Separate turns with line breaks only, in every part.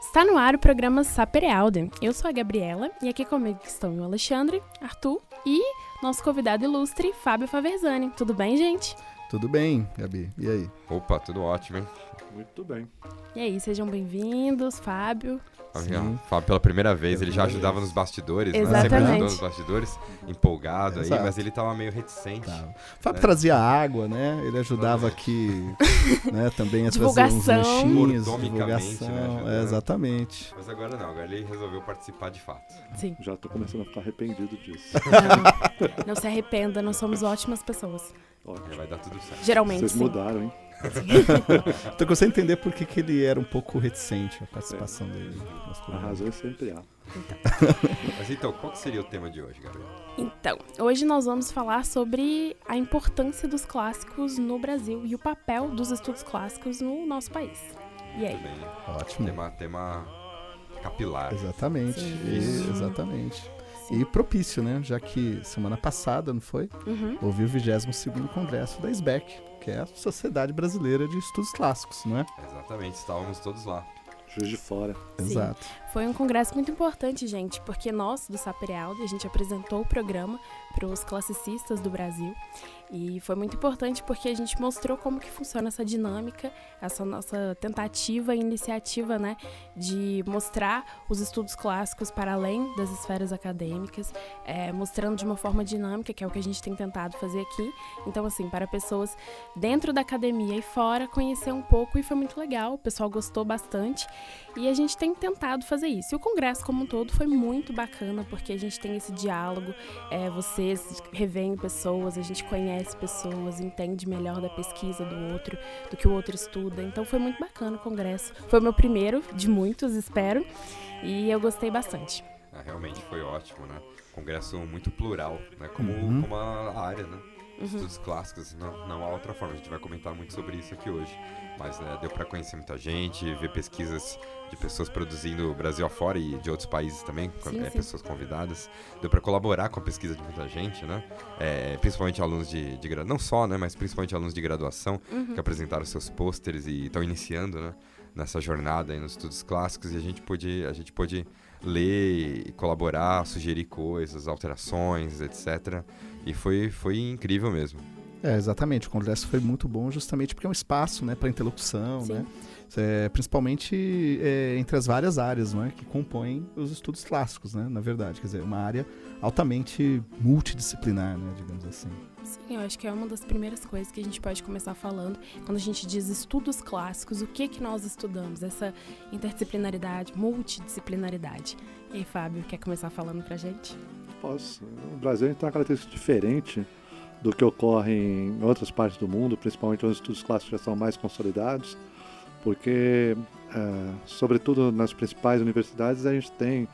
Está no ar o programa Saperealden. Eu sou a Gabriela e aqui comigo estão o Alexandre, Arthur e nosso convidado ilustre, Fábio Faverzani. Tudo bem, gente?
Tudo bem, Gabi. E aí?
Opa, tudo ótimo, hein?
Muito bem.
E aí, sejam bem-vindos, Fábio.
Sim. Fábio, pela primeira vez, ele já ajudava nos bastidores, né?
Exatamente.
Sempre ajudou nos bastidores, empolgado aí,
Exato.
mas ele tava meio reticente.
Tá. O Fábio
É.
trazia água, né? Ele ajudava aqui, né, também a trazer uns lanchinhos,
Mordomicamente,
divulgação.
né, ajudando.
É, exatamente.
Mas agora não, agora ele resolveu participar de fato.
Sim.
Já tô começando a ficar arrependido disso.
Não, não se arrependa, nós somos ótimas pessoas.
É,
Ótimo.
vai dar tudo certo.
Geralmente,
Vocês
sim.
mudaram, hein?
Então eu entender por que, que ele era um pouco reticente a participação dele. nos
A razão é sempre há.
Mas então, qual que seria o tema de hoje, Gabriel?
Então, hoje nós vamos falar sobre a importância dos clássicos no Brasil e o papel dos estudos clássicos no nosso país. E aí?
Também,
Ótimo.
tema, tema capilar.
Exatamente. E- exatamente. E propício, né? Já que semana passada, não foi?
Uhum.
Houve o 22º Congresso da SBEC, que é a Sociedade Brasileira de Estudos Clássicos, não é?
Exatamente, estávamos todos lá.
Juiz de fora.
Sim. Foi um congresso muito importante, gente, porque nós, do Saperealdo, a gente apresentou o programa para os classicistas do Brasil. E foi muito importante porque a gente mostrou como que funciona essa dinâmica, essa nossa tentativa e iniciativa, né, de mostrar os estudos clássicos para além das esferas acadêmicas, é, mostrando de uma forma dinâmica, que é o que a gente tem tentado fazer aqui. Então, assim, para pessoas dentro da academia e fora, conhecer um pouco e foi muito legal, o pessoal gostou bastante. E a gente tem tentado fazer isso. E o congresso como um todo foi muito bacana, porque a gente tem esse diálogo, é, vocês revêem pessoas, a gente conhece pessoas, entende melhor da pesquisa do outro, do que o outro estuda. Então foi muito bacana o congresso. Foi o meu primeiro, de muitos, espero. E eu gostei bastante.
É, realmente foi ótimo, né? Congresso muito plural, né? Como,
Uhum.
como a área, né? Estudos clássicos, não, não há outra forma. A gente vai comentar muito sobre isso aqui hoje. Mas né, deu para conhecer muita gente, ver pesquisas de pessoas produzindo Brasil afora e de outros países também,
Sim,
é,
sim.
pessoas convidadas. Deu para colaborar com a pesquisa de muita gente, né? É, principalmente alunos de, de não só, né? Mas principalmente alunos de graduação
Uhum.
que apresentaram seus pôsteres e estão iniciando, né? Nessa jornada aí nos estudos clássicos e a gente pôde, a gente pôde ler e colaborar, sugerir coisas, alterações, etc. E foi, foi incrível mesmo.
É, exatamente. O congresso foi muito bom justamente porque é um espaço né, para interlocução,
Sim.
né? É, principalmente é, entre as várias áreas não é, que compõem os estudos clássicos, né, na verdade. Quer dizer, uma área altamente multidisciplinar, né, digamos assim.
Sim, eu acho que é uma das primeiras coisas que a gente pode começar falando quando a gente diz estudos clássicos, o que que nós estudamos? Essa interdisciplinaridade, multidisciplinaridade. E aí, Fábio, quer começar falando pra gente?
Posso. O Brasil tem uma característica diferente do que ocorre em outras partes do mundo, principalmente onde os estudos clássicos já são mais consolidados, porque, eh, sobretudo nas principais universidades, a gente tem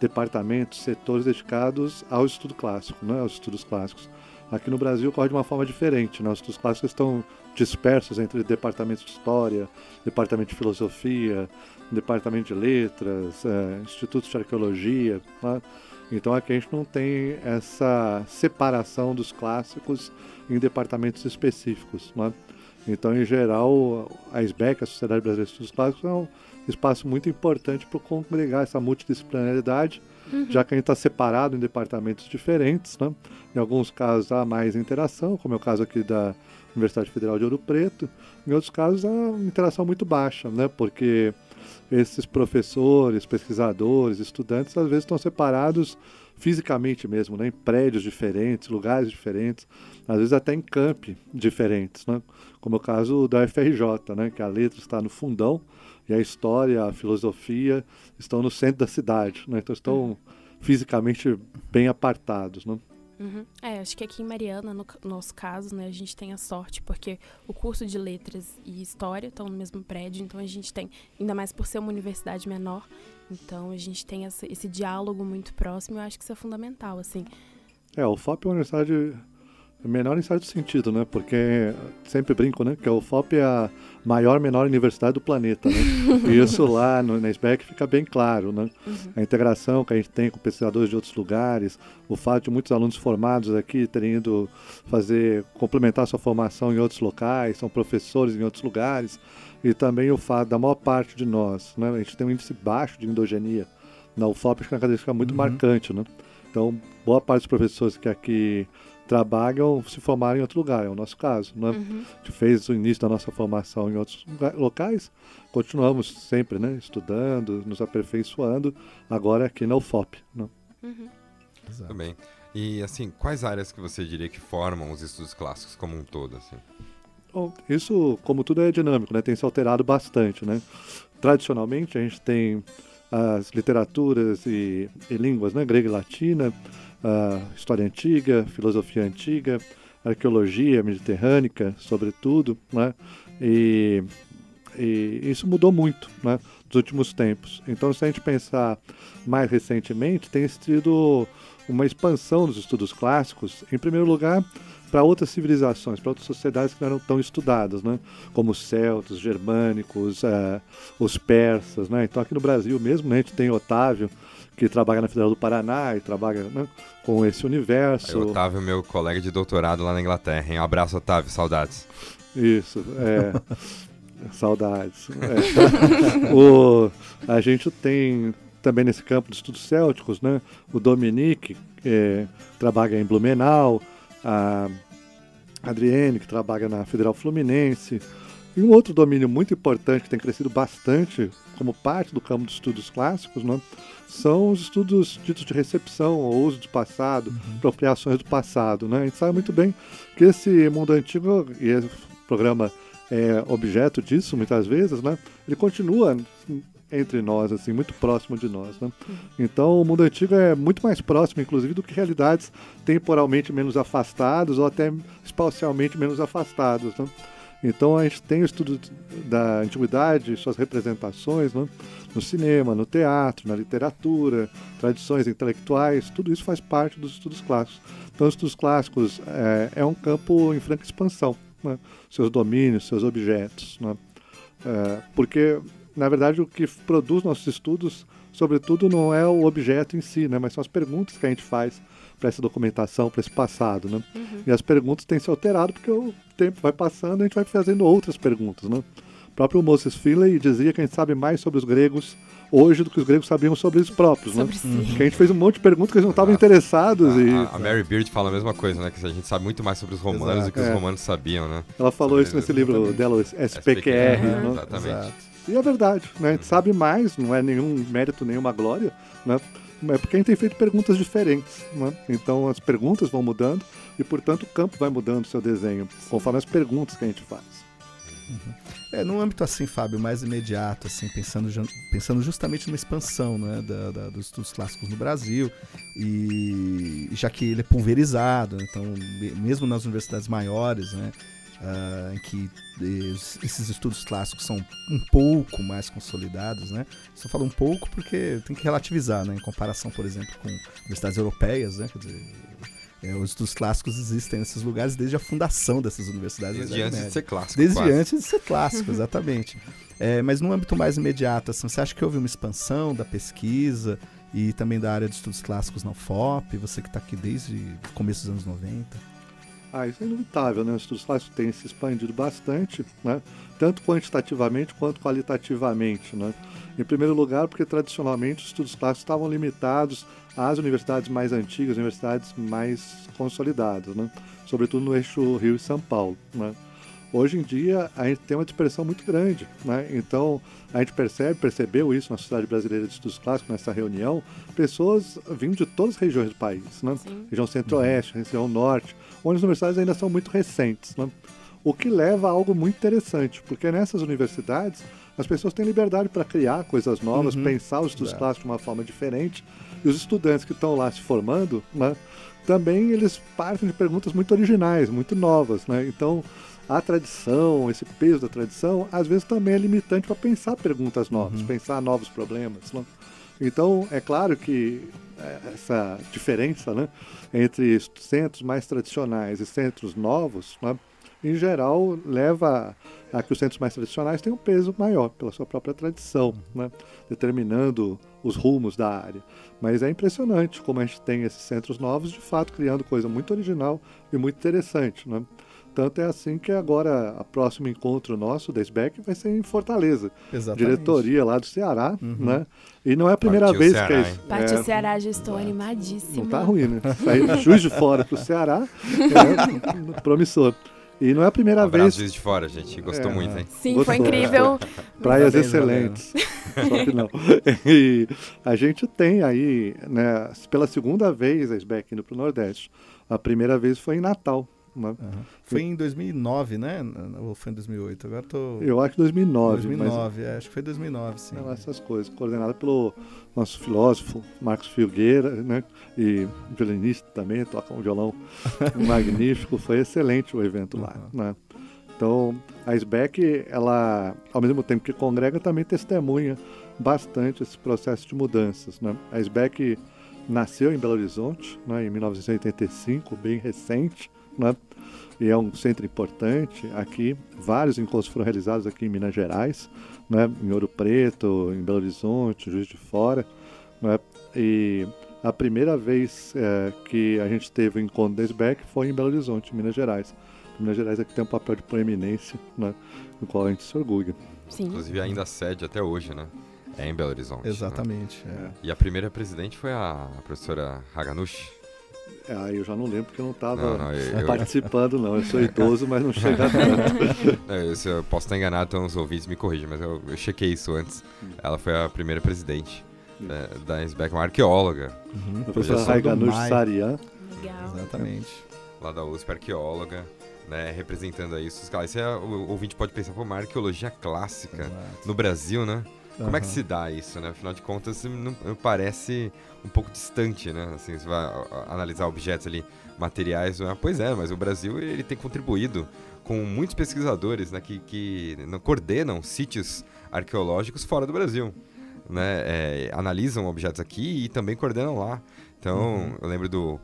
departamentos, setores dedicados ao estudo clássico, né, aos estudos clássicos. Aqui no Brasil ocorre de uma forma diferente, né? os estudos clássicos estão dispersos entre departamentos de história, departamento de filosofia, departamento de letras, eh, institutos de arqueologia. né? Então aqui a gente não tem essa separação dos clássicos em departamentos específicos. né? Então, em geral, a SBEC, a Sociedade Brasileira de Estudos Clássicos, é um espaço muito importante para congregar essa multidisciplinaridade, já que a gente está separado em departamentos diferentes. Né? Em alguns casos há mais interação, como é o caso aqui da Universidade Federal de Ouro Preto. Em outros casos há uma interação muito baixa, né? porque esses professores, pesquisadores, estudantes, às vezes estão separados fisicamente mesmo, né? em prédios diferentes, lugares diferentes, às vezes até em campi diferentes, né? como é o caso da UFRJ, né? que a letra está no fundão e a história, a filosofia estão no centro da cidade, né? então estão fisicamente bem apartados. Né?
Uhum. É, acho que aqui em Mariana, no nosso caso, né, a gente tem a sorte, porque o curso de letras e história estão no mesmo prédio, então a gente tem, ainda mais por ser uma universidade menor, então a gente tem essa- esse diálogo muito próximo, eu acho que isso é fundamental, assim.
É, o FOP é uma universidade menor em certo sentido, né? Porque sempre brinco, né? Que a UFOP é a maior menor universidade do planeta, né? e isso lá no, na SBEC fica bem claro, né? A integração que a gente tem com pesquisadores de outros lugares, o fato de muitos alunos formados aqui terem ido fazer, complementar sua formação em outros locais, são professores em outros lugares. e também o fato da maior parte de nós, né, a gente tem um índice baixo de endogenia na UFOP, acho que é uma característica muito uhum. marcante, né? Então, boa parte dos professores que aqui trabalham se formaram em outro lugar, é o nosso caso. Né? Uhum. A gente fez o início da nossa formação em outros locais, continuamos sempre né, estudando, nos aperfeiçoando, agora aqui na UFOP. Né?
Uhum. Também. E assim, quais áreas que você diria que formam os estudos clássicos como um todo? Assim?
Bom, isso, como tudo é dinâmico, né? tem se alterado bastante. Né? Tradicionalmente, a gente tem as literaturas e, e línguas, né? grega e latina, história antiga, filosofia antiga, arqueologia mediterrânea, sobretudo, né? E, e, isso mudou muito, né? Nos últimos tempos. Então, se a gente pensar mais recentemente, tem sido uma expansão dos estudos clássicos, em primeiro lugar, para outras civilizações, para outras sociedades que não eram tão estudadas, né? como os celtas, os germânicos, uh, os persas. Né? Então, aqui no Brasil mesmo, né, a gente tem Otávio, que trabalha na Federal do Paraná e trabalha né, com esse universo.
Aí, Otávio, meu colega de doutorado lá na Inglaterra. Hein? Um abraço, Otávio, saudades.
Isso, é. saudades. É. o, a gente tem também nesse campo de estudos célticos, né, o Dominique, que é, trabalha em Blumenau, a Adriene, que trabalha na Federal Fluminense, e um outro domínio muito importante que tem crescido bastante como parte do campo dos estudos clássicos, né, são os estudos ditos de recepção, ou uso do passado, uhum. apropriações do passado. Né? A gente sabe muito bem que esse mundo antigo, e esse programa é objeto disso muitas vezes, né? ele continua entre nós, assim, muito próximo de nós. Né? Uhum. Então, o mundo antigo é muito mais próximo, inclusive, do que realidades temporalmente menos afastadas ou até espacialmente menos afastadas. Né? Então a gente tem o estudo da antiguidade, suas representações né? no cinema, no teatro, na literatura, tradições intelectuais, tudo isso faz parte dos estudos clássicos. Então os estudos clássicos é, é um campo em franca expansão, né? seus domínios, seus objetos. Né? É, porque, na verdade, o que produz nossos estudos, sobretudo, não é o objeto em si, né? mas são as perguntas que a gente faz para essa documentação, para esse passado, né? Uhum. E as perguntas têm se alterado porque o tempo vai passando e a gente vai fazendo outras perguntas, né? O próprio Moses Finley dizia que a gente sabe mais sobre os gregos hoje do que os gregos sabiam sobre eles próprios, né? sobre né? Si. Que a gente fez um monte de perguntas que eles não estavam interessados.
A,
e...
a, Mary Beard fala a mesma coisa, né? Que a gente sabe muito mais sobre os romanos Exato. do que é. os romanos sabiam, né?
Ela falou sobre isso nesse livro dela, SPQR. SPQR né?
Exatamente. Exato.
E é verdade, né? A gente sabe mais, não é nenhum mérito, nenhuma glória, né? É porque a gente tem feito perguntas diferentes. Né? Então as perguntas vão mudando e, portanto, o campo vai mudando o seu desenho, conforme as perguntas que a gente faz.
Uhum. É, num âmbito assim, Fábio, mais imediato, assim, pensando, pensando justamente numa expansão né, da, da, dos estudos clássicos no Brasil, e já que ele é pulverizado, então, mesmo nas universidades maiores, né, uh, em que esses estudos clássicos são um pouco mais consolidados, né? Só falo um pouco porque tem que relativizar, né? Em comparação, por exemplo, com universidades europeias, né? Quer dizer, é, os estudos clássicos existem nesses lugares desde a fundação dessas universidades.
Desde antes de ser clássico.
Desde
quase.
antes de ser clássico, exatamente. É, mas no âmbito mais imediato, assim, você acha que houve uma expansão da pesquisa e também da área de estudos clássicos na UFOP? Você que está aqui desde o começo dos anos 90?
Ah, isso é inevitável, né? Os estudos clássicos têm se expandido bastante, né? Tanto quantitativamente quanto qualitativamente, né? Em primeiro lugar, porque tradicionalmente os estudos clássicos estavam limitados às universidades mais antigas, universidades mais consolidadas, né? Sobretudo no eixo Rio e São Paulo, né? Hoje em dia, a gente tem uma dispersão muito grande, né? Então, a gente percebe, percebeu isso na Sociedade Brasileira de Estudos Clássicos, nessa reunião, pessoas vindo de todas as regiões do país, né? Sim. Região Centro-Oeste, região Norte, onde as universidades ainda são muito recentes, né? O que leva a algo muito interessante, porque nessas universidades as pessoas têm liberdade para criar coisas novas, uhum. pensar os estudos é. clássicos de uma forma diferente, e os estudantes que estão lá se formando, né? Também eles partem de perguntas muito originais, muito novas, né? Então, a tradição, esse peso da tradição, às vezes também é limitante para pensar perguntas novas, uhum. pensar novos problemas. Né? Então, é claro que essa diferença né, entre centros mais tradicionais e centros novos, né, em geral, leva a que os centros mais tradicionais tenham um peso maior pela sua própria tradição, né, determinando os rumos da área. Mas é impressionante como a gente tem esses centros novos, de fato, criando coisa muito original e muito interessante. Né? Tanto é assim que agora, o próximo encontro nosso, da SBEC, vai ser em Fortaleza.
Exatamente.
Diretoria lá do Ceará,
Uhum.
né? E não é a primeira
Partiu
vez
Ceará,
que é isso.
Partiu
é,
Ceará, já estou animadíssima.
Não tá ruim, né? Sair juiz de fora pro Ceará, é, promissor. E não é a primeira
Um
vez.
Juiz de Fora, gente. Gostou
É.
muito, hein?
Sim,
Gostou.
foi incrível.
Praias excelentes. Só que não. E a gente tem aí, né, pela segunda vez a SBEC indo pro Nordeste. A primeira vez foi em Natal. Né?
Aham. Foi em 2009, né? Ou foi em 2008? Agora tô...
Eu acho que 2009.
2009, é, acho que foi 2009, sim.
Mas, essas coisas, coordenada pelo nosso filósofo Marcos Filgueira, né? E violinista também, toca um violão magnífico. Foi excelente o evento lá, né? Então, a SBEC, ela, ao mesmo tempo que congrega, também testemunha bastante esse processo de mudanças, né? A SBEC nasceu em Belo Horizonte, né, em 1985, bem recente, né? E é um centro importante aqui. Vários encontros foram realizados aqui em Minas Gerais, né? Em Ouro Preto, em Belo Horizonte, Juiz de Fora, né? E a primeira vez eh, que a gente teve o encontro da SBEC foi em Belo Horizonte, Minas Gerais. Minas Gerais aqui tem um papel de proeminência, né? No qual a gente se orgulha.
Sim.
Inclusive ainda a sede até hoje, né? É em Belo Horizonte. né?
Exatamente. é.
E a primeira presidente foi a professora Haganushi.
Ah, eu já não lembro porque eu não estava participando, não. Eu sou idoso, mas não chega tanto.
eu- se eu posso estar enganado, então os ouvintes me corrigem, mas eu, eu chequei isso antes. Ela foi a primeira presidente né, da SBEC, uma arqueóloga
Uhum.
Professora
Professor
Raiganush. Sarian.
Legal.
Exatamente.
lá da USP, arqueóloga, né, representando aí os caras. Isso é, o, o ouvinte pode pensar, pô, uma arqueologia clássica
Exato.
no Brasil, né? Como é que se dá isso, né? Afinal de contas, não, parece um pouco distante, né? Assim, você vai analisar objetos ali, materiais, né? pois é, mas o Brasil ele tem contribuído com muitos pesquisadores né, que, que coordenam sítios arqueológicos fora do Brasil. Né? É, analisam objetos aqui e também coordenam lá. Então, eu lembro do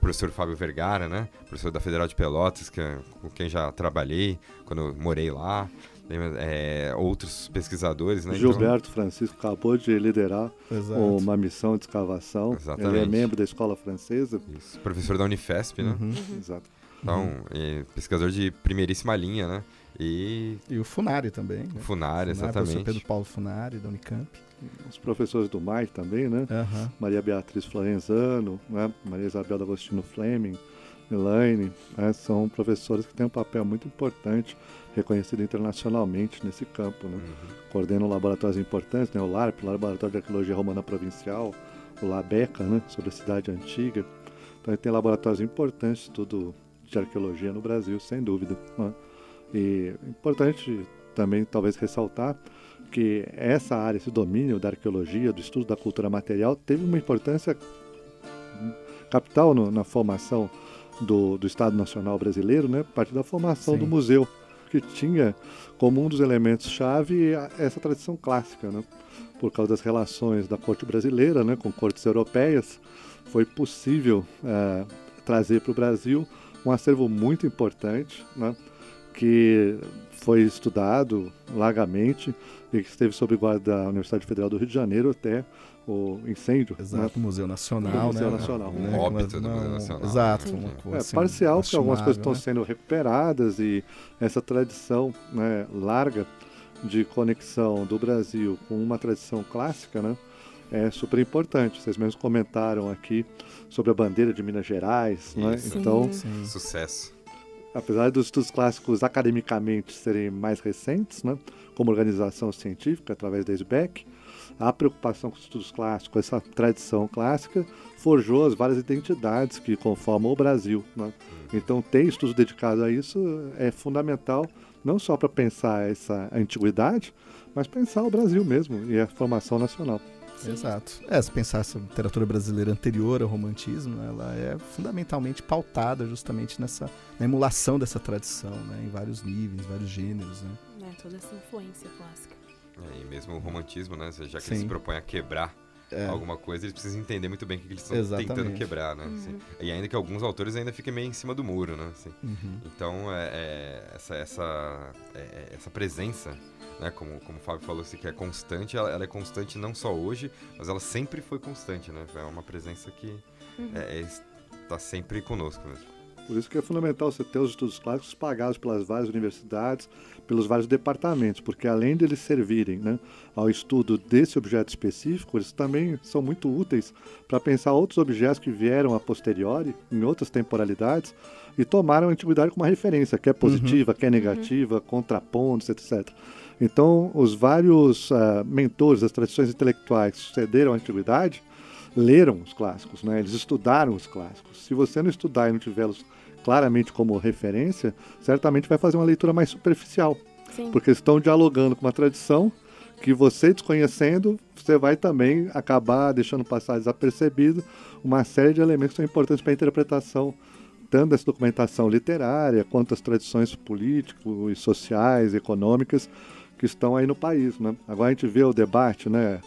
professor Fábio Vergara, né? Professor da Federal de Pelotas, que, é- com quem já trabalhei quando morei lá. Lembra, é, outros pesquisadores, né? Então-
Gilberto Francisco acabou de liderar
Exato.
uma missão de escavação. Ele é
Exatamente.
membro da escola francesa.
Isso, professor da Unifesp, né?
Uhum.
Exato.
Então, é, pesquisador de primeiríssima linha, né? E
E o Funari também. Né?
Funari,
Funari, Professor
exatamente.
Pedro Paulo Funari, da Unicamp.
Os professores do MAI também, né?
Aham.
Maria Beatriz Florenzano, né? Maria Isabel D'Agostino Fleming, Elaine, né? são professores que têm um papel muito importante, reconhecido internacionalmente nesse campo. Né?
Uhum.
Coordenam laboratórios importantes, né? o LARP, o Laboratório de Arqueologia Romana Provincial, o LABECA, né? sobre a cidade antiga. Então, ele tem laboratórios importantes, tudo de arqueologia no Brasil, sem dúvida. né? E importante também, talvez, ressaltar que essa área, esse domínio da arqueologia, do estudo da cultura material, teve uma importância capital no- na formação do, do Estado Nacional Brasileiro, né? a partir da formação
Sim.
do museu, que tinha como um dos elementos-chave a- essa tradição clássica. Né? Por causa das relações da corte brasileira né? com cortes europeias, foi possível eh, trazer para o Brasil um acervo muito importante, né? que foi estudado largamente e que esteve sob guarda da Universidade Federal do Rio de Janeiro até o incêndio. né?
Exato, Museu Nacional,
Museu
né?
Nacional.
Um
Né?
óbito do Museu Nacional.
Exato.
Sim.
Uma coisa,
É
assim,
parcial, porque algumas coisas estão
lastimável,
sendo recuperadas e essa tradição né, larga de conexão do Brasil com uma tradição clássica, né, é super importante. Vocês mesmos comentaram aqui sobre a bandeira de Minas Gerais, né?
Isso.
Então,
né? Sim.
Sucesso.
apesar dos estudos clássicos academicamente serem mais recentes, né, como organização científica através da SBEC, a preocupação com os estudos clássicos, essa tradição clássica, forjou as várias identidades que conformam o Brasil. Né? Então, ter estudos dedicados a isso é fundamental, não só para pensar essa antiguidade, mas pensar o Brasil mesmo e a formação nacional.
Exato. É, se pensar essa literatura brasileira anterior ao romantismo, né, ela é fundamentalmente pautada justamente nessa na emulação dessa tradição, né, em vários níveis, vários gêneros, né.
Né, toda essa influência clássica.
É, e mesmo o romantismo, né? Já que
Sim.
eles se propõem a quebrar
É.
alguma coisa, eles precisam entender muito bem o que eles estão
Exatamente.
tentando quebrar, né? assim. E ainda que alguns autores ainda fiquem meio em cima do muro, né? assim.
Uhum.
Então, é, é, essa, essa, é, essa presença, né, como, como o Fábio falou, assim, que é constante, ela, ela é constante não só hoje, mas ela sempre foi constante, né? É uma presença que
Uhum.
é, é, está sempre conosco mesmo.
Por isso que é fundamental você ter os estudos clássicos pagados pelas várias universidades, pelos vários departamentos, porque além de eles servirem né, ao estudo desse objeto específico, eles também são muito úteis para pensar outros objetos que vieram a posteriori, em outras temporalidades, e tomaram a antiguidade como uma referência, que é positiva, uhum. que é negativa, uhum. contrapontos, etc. Então, os vários uh, mentores das tradições intelectuais que sucederam a antiguidade leram os clássicos, né? eles estudaram os clássicos. Se você não estudar e não tiver-los claramente como referência, certamente vai fazer uma leitura mais superficial. Sim. Porque estão dialogando com uma tradição que você desconhecendo, você vai também acabar deixando passar desapercebido uma série de elementos que são importantes para a interpretação tanto dessa documentação literária quanto as tradições políticas, sociais, econômicas que estão aí no país. Né? Agora a gente vê o debate, né,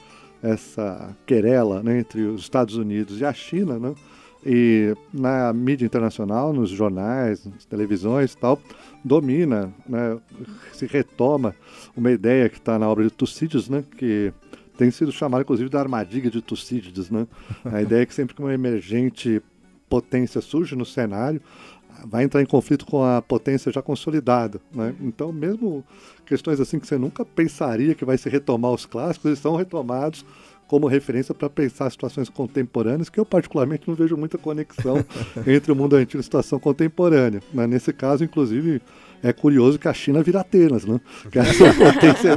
essa querela né, entre os Estados Unidos e a China, né? E na mídia internacional, nos jornais, nas televisões tal, domina, né, se retoma uma ideia que está na obra de Tucídides, né, que tem sido chamada inclusive da armadilha de Tucídides, né? A ideia é que sempre que uma emergente potência surge no cenário, vai entrar em conflito com a potência já consolidada. Né? Então, mesmo questões assim que você nunca pensaria que vai se retomar os clássicos, eles são retomados como referência para pensar situações contemporâneas, que eu particularmente não vejo muita conexão entre o mundo antigo e a situação contemporânea. Mas nesse caso, inclusive, é curioso que a China vira Atenas, né? Que essa potência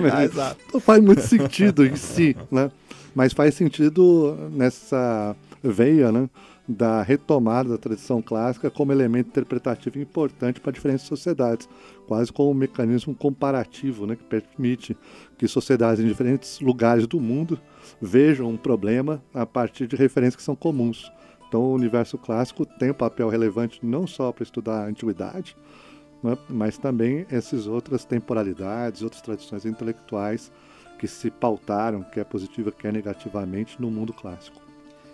não faz muito sentido em si, né? Mas faz sentido nessa veia, né? da retomada da tradição clássica como elemento interpretativo importante para diferentes sociedades, quase como um mecanismo comparativo né, que permite que sociedades em diferentes lugares do mundo vejam um problema a partir de referências que são comuns. Então, o universo clássico tem um papel relevante não só para estudar a antiguidade, né, mas também essas outras temporalidades, outras tradições intelectuais que se pautaram, quer positiva, quer negativamente, no mundo clássico.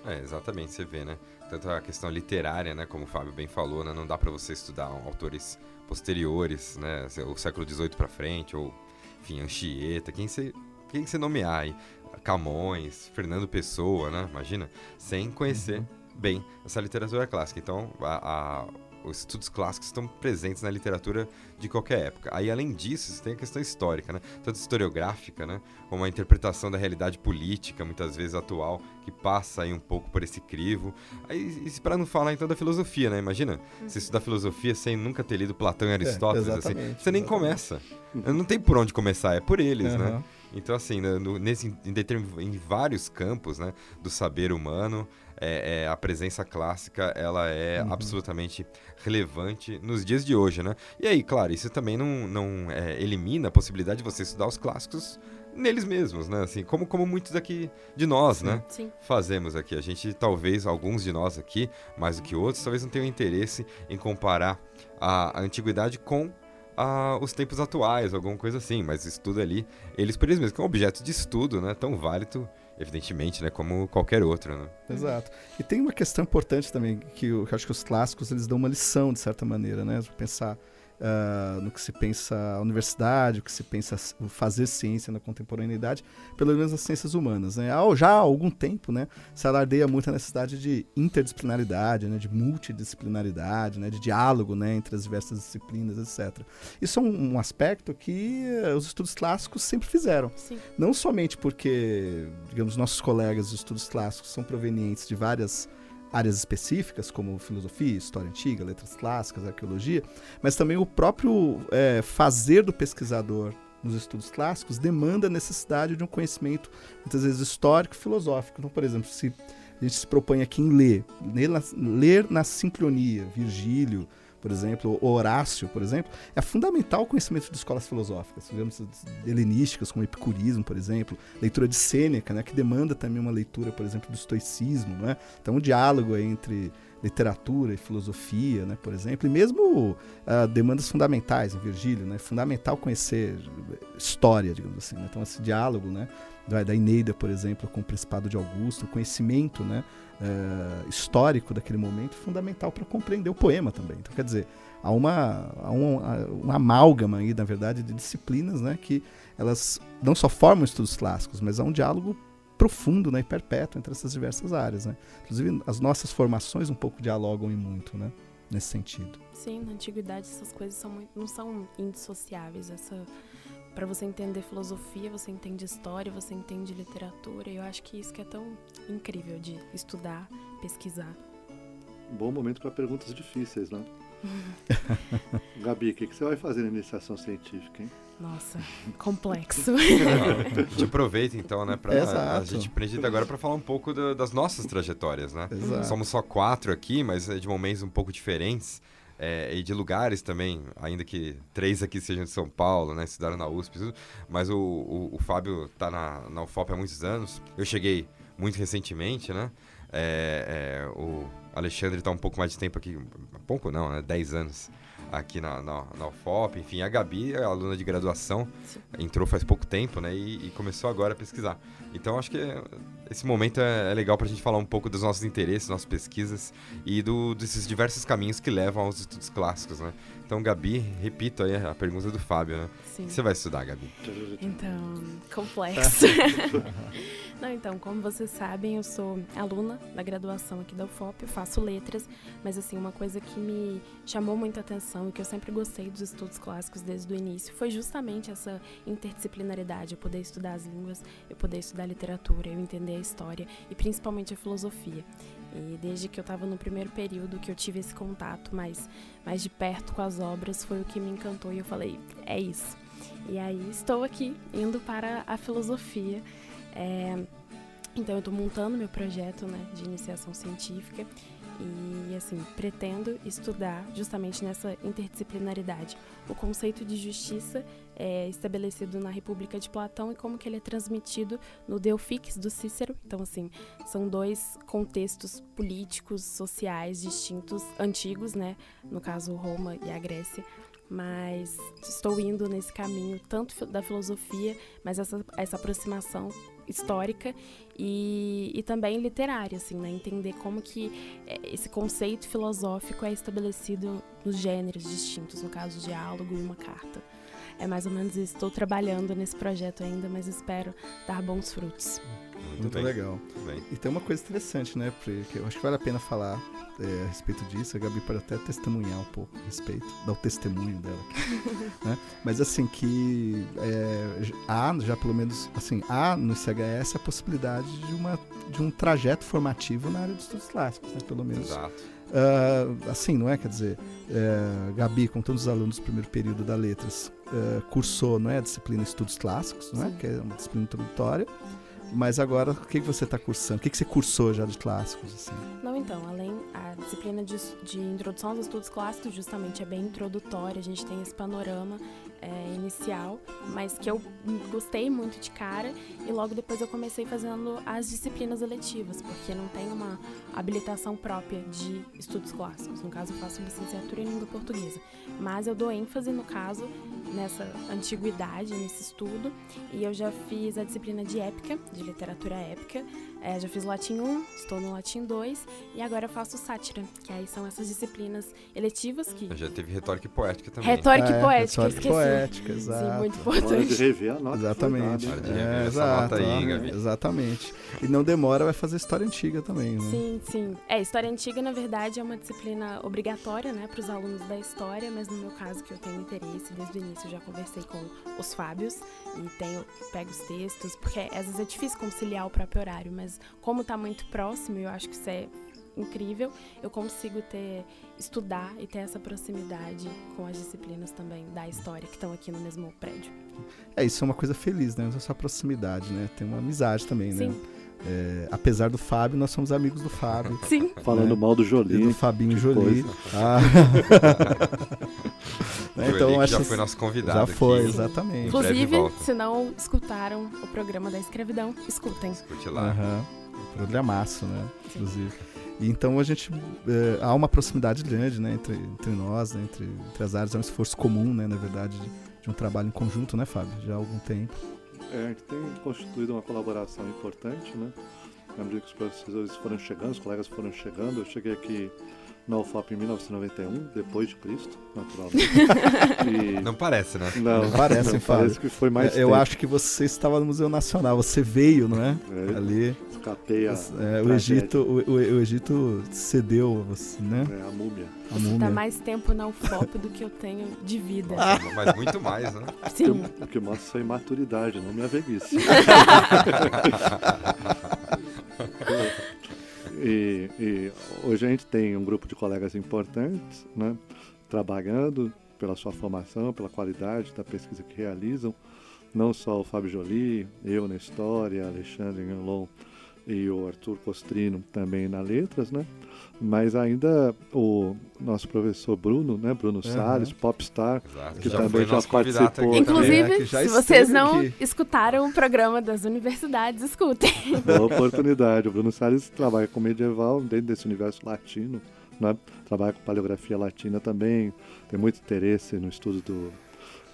É, exatamente, você vê, né? tanto a questão literária, né, como o Fábio bem falou, né, não dá para você estudar autores posteriores, né, o século XVIII para frente, ou, enfim, Anchieta, quem você, quem você nomear aí, Camões, Fernando Pessoa, né, imagina, sem conhecer uhum. bem essa literatura clássica. Então, a, a os estudos clássicos estão presentes na literatura de qualquer época. Aí, além disso, você tem a questão histórica, né? Tanto historiográfica, né? Como a interpretação da realidade política, muitas vezes atual, que passa aí um pouco por esse crivo. Aí, e para não falar então da filosofia, né? Imagina, você estudar filosofia sem nunca ter lido Platão e é, Aristóteles, é, assim, você exatamente. nem começa. Não tem por onde começar, é por eles, uhum. né? Então, assim, no, nesse, em, em, vários campos né, do saber humano, é, é, a presença clássica ela é uhum. absolutamente relevante nos dias de hoje, né? E aí, claro, isso também não, não é, elimina a possibilidade de você estudar os clássicos neles mesmos, né? Assim, como, como muitos aqui de nós,
sim,
né?
Sim.
Fazemos aqui. A gente, talvez, alguns de nós aqui, mais do que outros, talvez não tenham interesse em comparar a, a antiguidade com a, os tempos atuais, alguma coisa assim, mas estuda ali eles por eles mesmos, que é um objeto de estudo, né? Tão válido evidentemente, né, como qualquer outro, né?
Exato. E tem uma questão importante também que eu, que eu acho que os clássicos eles dão uma lição de certa maneira, né? Pensar uh, no que se pensa a universidade, o que se pensa fazer ciência na contemporaneidade, pelo menos as ciências humanas. Né? Já há algum tempo né, se alardeia muito a necessidade de interdisciplinaridade, né, de multidisciplinaridade, né, de diálogo né, entre as diversas disciplinas, etc. Isso é um, um aspecto que uh, os estudos clássicos sempre fizeram.
Sim.
Não somente porque, digamos, nossos colegas de estudos clássicos são provenientes de várias áreas específicas, como filosofia, história antiga, letras clássicas, arqueologia, mas também o próprio é, fazer do pesquisador nos estudos clássicos demanda a necessidade de um conhecimento, muitas vezes histórico e filosófico. Então, por exemplo, se a gente se propõe aqui em ler, ler na, ler na sincronia, Virgílio, por exemplo, Horácio, por exemplo, é fundamental o conhecimento de escolas filosóficas, digamos, helenísticas, como epicurismo, por exemplo, leitura de Sêneca, né, que demanda também uma leitura, por exemplo, do estoicismo, né? Então, um diálogo entre literatura e filosofia, né, por exemplo, e mesmo uh, demandas fundamentais em Virgílio, né, fundamental conhecer história, digamos assim, né? então esse diálogo, né, da, da Eneida, por exemplo, com o Principado de Augusto, o conhecimento, né, uh, histórico daquele momento fundamental para compreender o poema também. Então, quer dizer, há uma, há um, uma amálgama aí, na verdade, de disciplinas né, que elas não só formam estudos clássicos, mas há um diálogo profundo né, e perpétuo entre essas diversas áreas. Né? Inclusive, as nossas formações um pouco dialogam e muito. Né? nesse sentido.
Sim, na antiguidade essas coisas são muito, não são indissociáveis. Essa para você entender filosofia, você entende história, você entende literatura. E eu acho que isso que é tão incrível de estudar, pesquisar.
Bom momento para perguntas difíceis, né? Gabi, o que, que você vai fazer na iniciação científica, hein?
Nossa, complexo.
a gente aproveita então, né? Pra,
Exato.
A gente aprende agora para falar um pouco do- das nossas trajetórias, né?
Exato.
Somos só quatro aqui, mas é de momentos um pouco diferentes. é, e de lugares também, ainda que três aqui sejam de São Paulo, né? Estudaram na USP, tudo, mas o, o, o Fábio tá na, na UFOP há muitos anos. Eu cheguei muito recentemente, né? É, é, o Alexandre tá um pouco mais de tempo aqui, pouco não, né? 10 anos aqui na, na, na UFOP. Enfim, a Gabi é aluna de graduação,
Sim.
entrou faz pouco tempo, né? E, e começou agora a pesquisar. Então, acho que esse momento é, é legal para a gente falar um pouco dos nossos interesses, nossas pesquisas e do, desses diversos caminhos que levam aos estudos clássicos, né? Então, Gabi, repito aí a pergunta do Fábio, né? O
Sim.
que você vai estudar, Gabi?
Então, complexo. Não, então, como vocês sabem, eu sou aluna da graduação aqui da UFOP, eu faço letras, mas assim, uma coisa que me chamou muita atenção e que eu sempre gostei dos estudos clássicos desde o início foi justamente essa interdisciplinaridade, eu poder estudar as línguas, eu poder estudar literatura, eu entender a história e principalmente a filosofia. E desde que eu estava no primeiro período que eu tive esse contato mais, mais de perto com as obras, foi o que me encantou e eu falei, é isso. E aí estou aqui indo para a filosofia. É, então eu estou montando meu projeto né, de iniciação científica e assim pretendo estudar justamente nessa interdisciplinaridade o conceito de justiça é estabelecido na República de Platão e como que ele é transmitido no Delfix do Cícero. Então assim são dois contextos políticos, sociais distintos, antigos, né? No caso Roma e a Grécia mas estou indo nesse caminho tanto da filosofia, mas essa, essa aproximação histórica e, e também literária, assim, né? Entender como que eh, esse conceito filosófico é estabelecido nos gêneros distintos, no caso, diálogo e uma carta. É mais ou menos isso. Estou trabalhando nesse projeto ainda, mas espero dar bons frutos.
Muito
bem,
legal.
Muito bem.
E tem uma coisa interessante, né? Porque eu acho que vale a pena falar é, a respeito disso. A Gabi pode até testemunhar um pouco a respeito, dar o testemunho dela aqui. né? Mas assim, que é, há, já pelo menos, assim, há no CHS a possibilidade de, uma, de um trajeto formativo na área dos estudos clássicos, né? Pelo menos.
Exato.
Ah, assim, não é? Quer dizer, é, Gabi, como todos os alunos do primeiro período da Letras, é, cursou não é, a disciplina Estudos Clássicos, não é?
Sim.
que é uma disciplina introdutória. Mas agora, o que, que você está cursando? O que, que você cursou já de clássicos? Assim?
Não, então, além a disciplina de, de introdução aos estudos clássicos justamente é bem introdutória, a gente tem esse panorama é, inicial, mas que eu gostei muito de cara e logo depois eu comecei fazendo as disciplinas eletivas, porque não tem uma habilitação própria de estudos clássicos. No caso, eu faço licenciatura em língua portuguesa, mas eu dou ênfase, no caso, nessa antiguidade, nesse estudo, e eu já fiz a disciplina de épica, de literatura épica, é, já fiz latim 1, estou no latim 2 e agora eu faço sátira, que aí são essas disciplinas eletivas que.
Já teve retórica e poética também.
Retórica
É,
e poética,
retórica e
esqueci.
poética,
Sim,
exato.
muito
Hora de
importante.
rever a nota. que foi
Exatamente.
dada,
É,
essa
exato,
nota aí, Gabi.
Exatamente. E não demora, vai fazer história antiga também, né?
Sim, sim. É, história antiga, na verdade, é uma disciplina obrigatória, né, para os alunos da história, mas no meu caso, que eu tenho interesse, desde o início eu já conversei com os Fábios e tenho, pego os textos, porque às vezes é difícil conciliar o próprio horário, mas como tá muito próximo, eu acho que isso é incrível, eu consigo ter, estudar e ter essa proximidade com as disciplinas também da história, que estão aqui no mesmo prédio.
É, isso é uma coisa feliz, né? Essa proximidade, né? Tem uma amizade também, né?
Sim,
É, apesar do Fábio, nós somos amigos do Fábio.
sim.
Falando
né?
mal do
E
Jolie.
do Fabinho Jolie. Ah. Né, então, acho
já
que
foi nosso convidado
já
aqui.
foi,
Sim.
exatamente.
Inclusive, se não escutaram o programa da escravidão, escutem.
Curte lá.
Aham. Programaço, né? Inclusive. E então a gente eh, há uma proximidade grande, né, entre, entre nós, né, entre, entre as áreas, é um esforço comum, né, na verdade, de, de um trabalho em conjunto, né, Fábio? Já há algum tempo.
É, a gente tem constituído uma colaboração importante, né? à medida que os professores foram chegando, os colegas foram chegando. Eu cheguei aqui na UFOP em 1991, depois de Cristo, naturalmente.
E... Não parece, né?
Não, não parece, não,
Parece que foi mais
é, Eu acho que você estava no Museu Nacional, você veio, não é?
é
Ali.
Escapei a.
É, o, Egito, o, o, Egito cedeu, né?
É, a múmia.
A você está mais tempo na UFOP do que eu tenho de vida.
Ah. Mas muito mais, né?
Sim.
O que mostra sua imaturidade, não minha veguice. E, e, hoje a gente tem um grupo de colegas importantes, né, trabalhando pela sua formação, pela qualidade da pesquisa que realizam. Não só o Fábio Jolie, eu na História, Alexandre Ganlon e o Arthur Costrino também na Letras, né? Mas ainda o nosso professor Bruno, né, Bruno uhum. Salles, popstar,
Exato.
que
já
também já participou.
Inclusive,
é,
se vocês não aqui. escutaram o programa das universidades, escutem.
Boa oportunidade. O Bruno Salles trabalha com medieval dentro desse universo latino, né? trabalha com paleografia latina também, tem muito interesse no estudo do,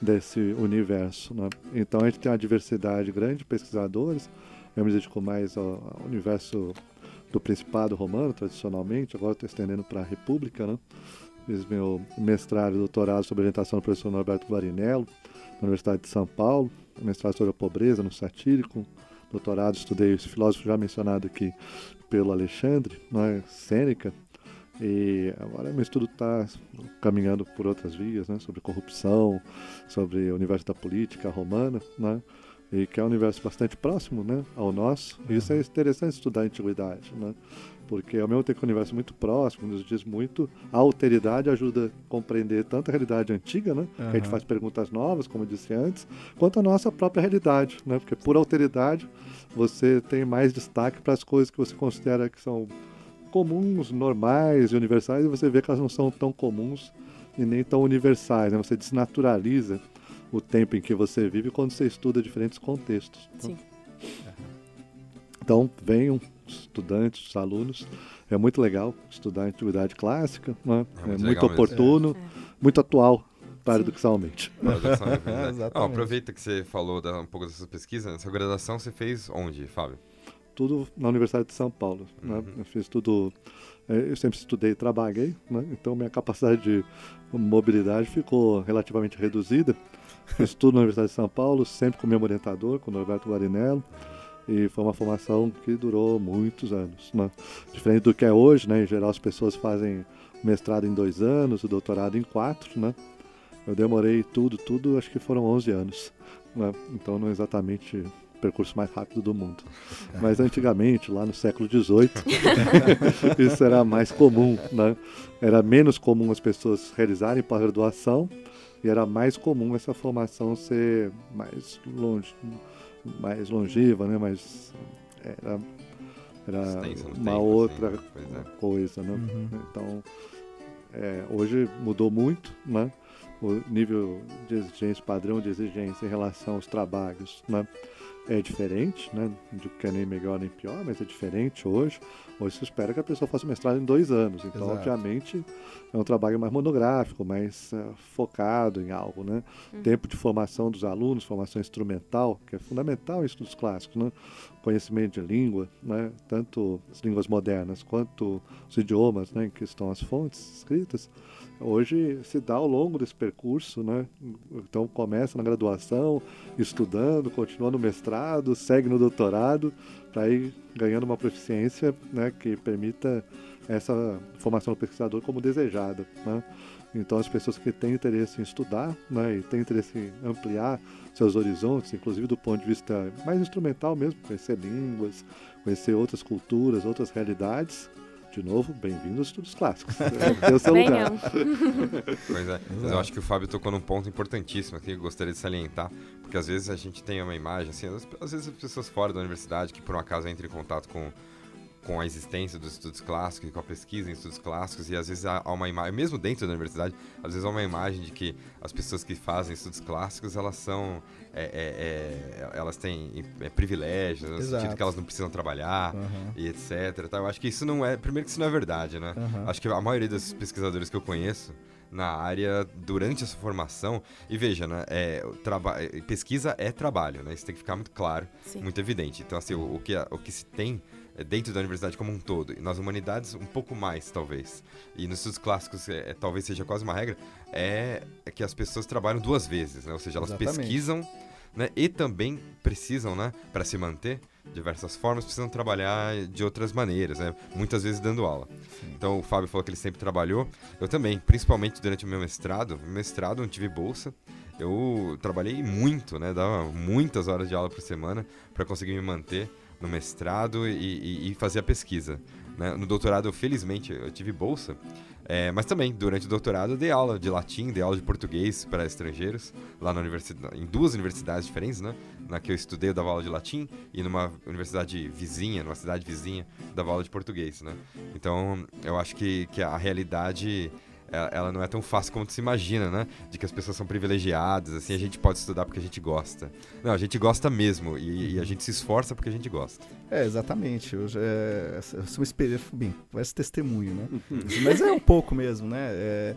desse universo. Né? Então a gente tem uma diversidade grande de pesquisadores, eu me dedico mais ao, ao universo do Principado Romano, tradicionalmente, agora estou estendendo para a República, né? Fiz meu mestrado e doutorado sobre orientação do professor Norberto Varinello, na Universidade de São Paulo, mestrado sobre a pobreza no satírico, doutorado estudei esse filósofo já mencionado aqui pelo Alexandre, né, Sêneca, e agora meu estudo está caminhando por outras vias, né, sobre corrupção, sobre o universo da política romana, né, e que é um universo bastante próximo né, ao nosso. E isso é interessante estudar a antiguidade, né? porque ao mesmo tempo que é um universo muito próximo, nos diz muito, a alteridade ajuda a compreender tanto a realidade antiga, né, uhum. que a gente faz perguntas novas, como eu disse antes, quanto a nossa própria realidade, né, porque por alteridade você tem mais destaque para as coisas que você considera que são comuns, normais e universais, e você vê que elas não são tão comuns e nem tão universais, né? você desnaturaliza o tempo em que você vive quando você estuda diferentes contextos.
Né? Sim.
Então, venham estudantes, alunos. É muito legal estudar antiguidade clássica, né? é, muito, é muito oportuno, é. muito atual, paradoxalmente.
Não, aproveita que você falou da, um pouco dessa pesquisa. Essa graduação você fez onde, Fábio?
Tudo na Universidade de São Paulo. Né? Uhum. Né? Eu fiz tudo. É, eu sempre estudei e trabalhei, né? então minha capacidade de mobilidade ficou relativamente reduzida. Estudo na Universidade de São Paulo, sempre com o meu orientador, com o Norberto Guarinello. E foi uma formação que durou muitos anos. Né? Diferente do que é hoje, né? em geral as pessoas fazem mestrado em dois anos, o doutorado em quatro. Né? Eu demorei tudo, tudo, acho que foram 11 anos. Né? Então não é exatamente o percurso mais rápido do mundo. Mas antigamente, lá no século XVIII, isso era mais comum. Né? Era menos comum as pessoas realizarem pós-graduação e era mais comum essa formação ser mais longe, mais longeva, né? Mas era, era uma tempo, outra assim, é. coisa, né? Uhum. Então é, hoje mudou muito, né? O nível de exigência, padrão de exigência em relação aos trabalhos, né? é diferente, né? De que é nem melhor nem pior, mas é diferente hoje. Hoje se espera que a pessoa faça mestrado em dois anos. Então, Exato. obviamente, é um trabalho mais monográfico, mais uh, focado em algo, né? Uhum. Tempo de formação dos alunos, formação instrumental, que é fundamental em estudos clássicos, né? Conhecimento de língua, né? Tanto as línguas modernas quanto os idiomas, né? Em que estão as fontes escritas hoje se dá ao longo desse percurso, né? Então começa na graduação, estudando, continua no mestrado, segue no doutorado, para ir ganhando uma proficiência, né, que permita essa formação do pesquisador como desejada, né? Então as pessoas que têm interesse em estudar, né, e têm interesse em ampliar seus horizontes, inclusive do ponto de vista mais instrumental mesmo, conhecer línguas, conhecer outras culturas, outras realidades, de novo, bem-vindo aos estudos clássicos. É o seu lugar.
pois é, mas eu acho que o Fábio tocou num ponto importantíssimo aqui que eu gostaria de salientar, porque às vezes a gente tem uma imagem, assim, às vezes as pessoas fora da universidade que por um acaso entram em contato com com a existência dos estudos clássicos e com a pesquisa em estudos clássicos e às vezes há uma imagem, mesmo dentro da universidade, às vezes há uma imagem de que as pessoas que fazem estudos clássicos elas são, é, é, é, elas têm é, privilégios, no Exato. sentido que elas não precisam trabalhar uhum. e etc. Tá? Eu acho que isso não é, primeiro que isso não é verdade, né? Uhum. Acho que a maioria dos pesquisadores que eu conheço na área durante essa formação. E veja, né, é, pesquisa é trabalho, né? Isso tem que ficar muito claro, Sim. muito evidente. Então, assim, o, o, que, o que se tem dentro da universidade como um todo, e nas humanidades um pouco mais, talvez, e nos estudos clássicos é, é, talvez seja quase uma regra, é, é, que as pessoas trabalham duas vezes, né? Ou seja, elas Exatamente. pesquisam né, e também precisam, né, para se manter, diversas formas, precisam trabalhar de outras maneiras, né? Muitas vezes dando aula. Sim. Então o Fábio falou que ele sempre trabalhou. Eu também, principalmente durante o meu mestrado. Mestrado não tive bolsa. Eu trabalhei muito, né? Dava muitas horas de aula por semana para conseguir me manter no mestrado e, e, e fazer a pesquisa. Né? No doutorado, felizmente, eu tive bolsa. É, mas também, durante o doutorado, eu dei aula de latim, dei aula de português para estrangeiros, lá na universidade, em duas universidades diferentes, né? Na que eu estudei, eu dava aula de latim, e numa universidade vizinha, numa cidade vizinha, dava aula de português, né? Então, eu acho que, que a realidade ela não é tão fácil como se imagina, né? De que as pessoas são privilegiadas, assim, a gente pode estudar porque a gente gosta. Não, a gente gosta mesmo e, e a gente se esforça porque a gente gosta.
É, exatamente. Eu já, é, eu sou uma experiência, bem, parece testemunho, né? Mas é um pouco mesmo, né? É,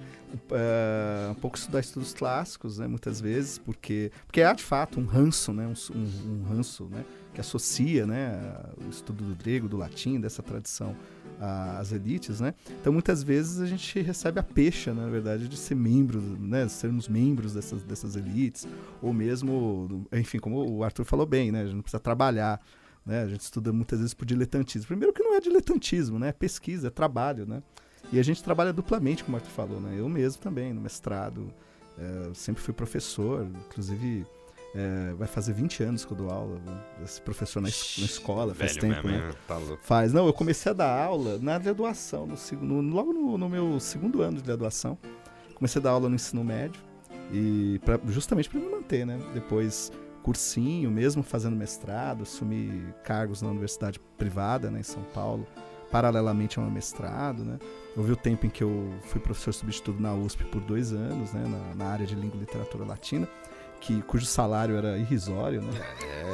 é, um pouco estudar estudos clássicos, né? Muitas vezes, porque, porque há de fato um ranço, né? Um, um, um ranço, né? Que associa, né? O estudo do grego, do latim, dessa tradição as elites, né? Então muitas vezes a gente recebe a pecha, na verdade, de ser membro, né? Sermos membros dessas, dessas elites, ou mesmo, enfim, como o Arthur falou bem, né? A gente não precisa trabalhar, né? A gente estuda muitas vezes por diletantismo. Primeiro que não é diletantismo, né? É pesquisa, é trabalho, né? E a gente trabalha duplamente, como o Arthur falou, né? Eu mesmo também, no mestrado, é, sempre fui professor, inclusive é, vai fazer 20 anos que eu dou aula. Né? Esse professor na, es na escola, Velho faz tempo, mesmo, né? Tá faz. Não, eu comecei a dar aula na graduação, no, no, logo no, no, meu segundo ano de graduação. Comecei a dar aula no ensino médio. E pra, justamente para me manter, né? Depois cursinho, mesmo fazendo mestrado, assumi cargos na universidade privada, né, em São Paulo, paralelamente ao meu mestrado, né? Houve o tempo em que eu fui professor substituto na USP por dois anos, né, na, na área de língua e literatura latina que, cujo salário era irrisório, né?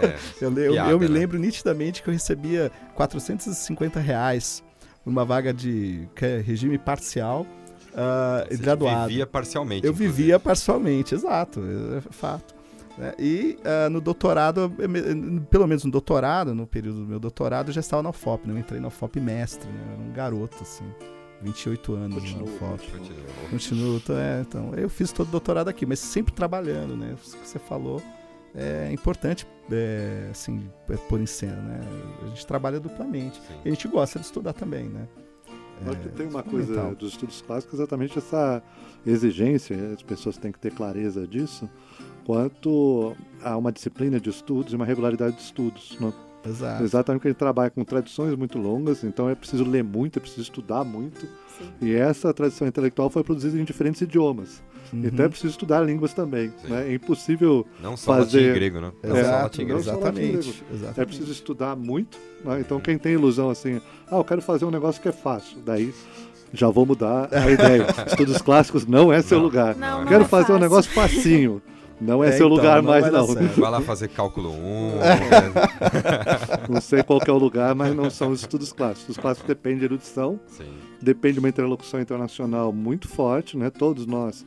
É, eu, eu, piada, eu, me né? lembro nitidamente que eu recebia 450 reais por uma vaga de é, regime parcial uh, Você graduado.
vivia parcialmente.
Eu inclusive. vivia parcialmente, exato, é, é fato. Né? E uh, no doutorado, pelo menos no doutorado, no período do meu doutorado, eu já estava na UFOP, né? Eu entrei na UFOP mestre, né? Eu era um garoto, assim. 28 anos continuo, na UFOP. Continuo. continuo então, é, então, eu fiz todo o doutorado aqui, mas sempre trabalhando, né? Isso que você falou é importante é, assim, é, pôr em cena, né? A gente trabalha duplamente. Sim. E a gente gosta de estudar também, né?
Acho que tem uma coisa dos estudos clássicos exatamente essa exigência, as pessoas têm que ter clareza disso, quanto a uma disciplina de estudos e uma regularidade de estudos. Né?
Exato.
Exatamente porque ele trabalha com tradições muito longas, então é preciso ler muito, é preciso estudar muito. Sim. E essa tradição intelectual foi produzida em diferentes idiomas. Uhum. Então é preciso estudar línguas também. Né? É impossível
não só
fazer...
latim e grego, né?
Não
Exato,
só latim e grego. Exatamente. Exatamente.
É preciso estudar muito. Né? Então quem tem ilusão assim, ah, eu quero fazer um negócio que é fácil, daí já vou mudar a ideia. Estudos clássicos não é seu
não.
lugar.
Não,
quero
é
fazer
fácil.
um negócio facinho. Não é, é seu então, lugar mais, não.
Vai lá fazer cálculo 1. Um,
não sei qual é o lugar, mas não são os estudos clássicos. Os clássicos dependem de erudição, Sim. depende de uma interlocução internacional muito forte, né? Todos nós,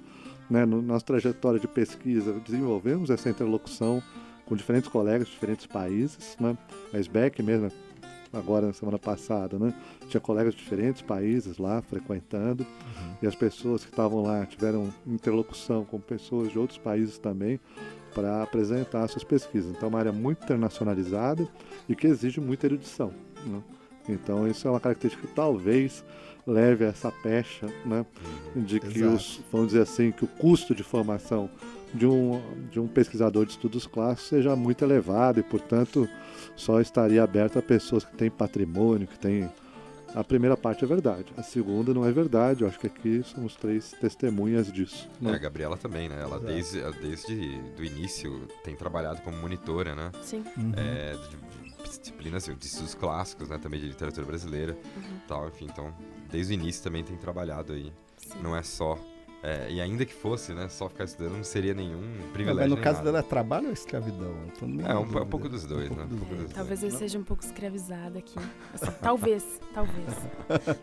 né, no nossa trajetória de pesquisa, desenvolvemos essa interlocução com diferentes colegas de diferentes países, né? A SBEC mesmo, agora na semana passada, né? Tinha colegas de diferentes países lá frequentando uhum. e as pessoas que estavam lá tiveram interlocução com pessoas de outros países também para apresentar suas pesquisas. Então, é uma área muito internacionalizada e que exige muita erudição. Né? Então, isso é uma característica que talvez leve a essa pecha, né? Uhum. De que Exato. os, vamos dizer assim, que o custo de formação de um, de um pesquisador de estudos clássicos seja muito elevado e, portanto, só estaria aberto a pessoas que têm patrimônio, que têm. A primeira parte é verdade, a segunda não é verdade. Eu acho que aqui somos três testemunhas disso.
Né? É, a Gabriela também, né? Ela desde, desde do início tem trabalhado como monitora, né?
Sim.
Uhum. É, de, de disciplinas de estudos clássicos, né? Também de literatura brasileira, uhum. tal. Enfim, então desde o início também tem trabalhado aí. Sim. Não é só É, e ainda que fosse, né, só ficar estudando não seria nenhum privilégio.
mas no caso
nada.
dela é trabalho ou escravidão?
É, um, um pouco dos dois,
Um pouco
né?
dos
Um pouco
dois.
dos
Talvez eu seja um pouco escravizada aqui. Assim, talvez, talvez.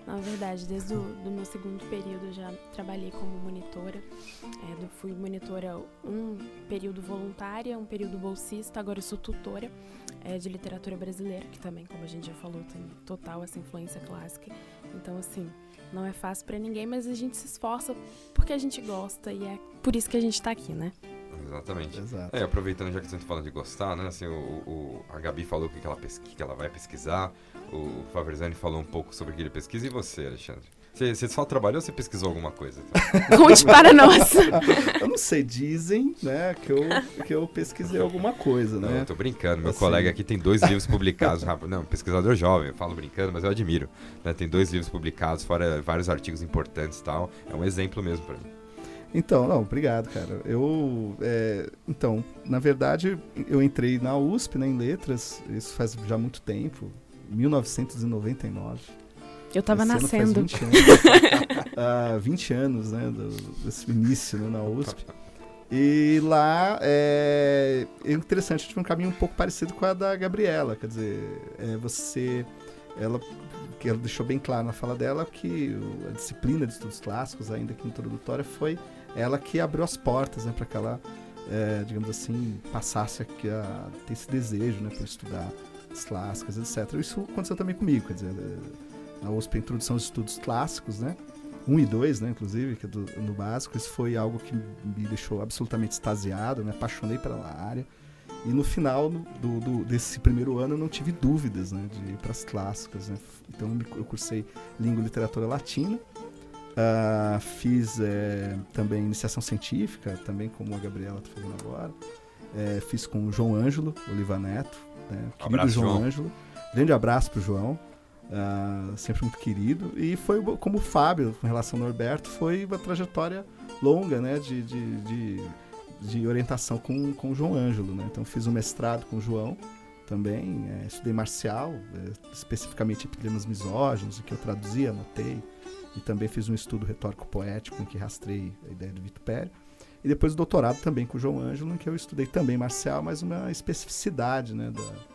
Na verdade, desde o do meu segundo período eu já trabalhei como monitora. É, fui monitora um período voluntária, um período bolsista, agora eu sou tutora é, de literatura brasileira, que também, como a gente já falou, tem total essa influência clássica. Então, assim, não é fácil pra ninguém, mas a gente se esforça porque a gente gosta e é por isso que a gente tá aqui, né?
Exatamente.
Exato.
É, aproveitando já que você está falando de gostar, né? Assim, o, o- a Gabi falou o que, que, ela pesqui, que ela vai pesquisar, o Faverzani falou um pouco sobre o que ele pesquisa. E você, Alexandre? Você, você só trabalhou ou você pesquisou alguma coisa? então?
Conte para nós!
Eu não sei, dizem, né, que eu, que eu pesquisei alguma coisa,
Não,
né?
eu tô brincando. Meu
Assim.
colega aqui tem dois livros publicados. Não, pesquisador jovem, eu falo brincando, mas eu admiro. né? Tem dois livros publicados, fora vários artigos importantes e tal. É um exemplo mesmo pra mim.
Então, não, obrigado, cara. Eu, é, então, na verdade, eu entrei na USP, né, em letras, isso faz já muito tempo, 1999.
Eu tava
Esse
nascendo.
20 anos, Ah, 20 anos, né, do- desse início né, na USP. E lá é, é interessante, eu tive um caminho um pouco parecido com a da Gabriela, quer dizer, é, você, ela, ela deixou bem claro na fala dela que a disciplina de estudos clássicos, ainda que introdutória, foi ela que abriu as portas né, para que ela, é, digamos assim, passasse aqui a ter esse desejo né, por estudar as clássicas, etc. Isso aconteceu também comigo, quer dizer, na USP, a introdução aos estudos clássicos, né? 1 e 2, né, inclusive, que é do, no básico, isso foi algo que me deixou absolutamente extasiado, me apaixonei pela área. E no final do, do- desse primeiro ano eu não tive dúvidas né, de ir para as clássicas. Né? Então eu cursei Língua e Literatura Latina, ah, fiz eh, também iniciação científica, também como a Gabriela está fazendo agora. Eh, fiz com o João Ângelo Oliva Neto, né, querido
Abraço,
João
João.
Ângelo. Grande abraço pro João. Ah, sempre muito querido. E foi como o Fábio, com relação ao Norberto, foi uma trajetória longa, né? De, de, de, de orientação com, com o João Ângelo, né? Então fiz um mestrado com o João também, é, estudei marcial, é, especificamente epidemas misóginos, que eu traduzi, anotei. E também fiz um estudo retórico-poético em que rastrei a ideia do vitupério. E depois o doutorado também com o João Ângelo, em que eu estudei também marcial, mas uma especificidade né, da,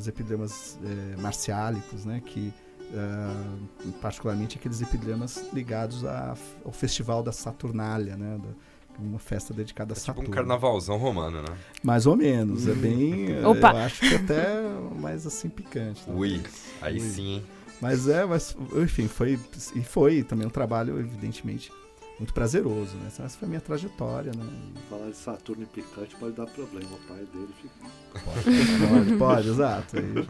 dos epidemas eh, marciálicos, né, que ah, particularmente aqueles epidemas ligados a- ao festival da Saturnália, né, da- uma festa dedicada a
É tipo
Saturno.
um carnavalzão romano, né?
Mais ou menos, é bem,
Opa!
eu acho que até mais assim picante. né?
Ui, aí
Ui.
sim?
Mas é, mas enfim, foi e foi também um trabalho evidentemente muito prazeroso, né? Essa foi a minha trajetória, né?
Falar de Saturno e picante pode dar problema. O pai dele fica.
Pode, pode, exato. E-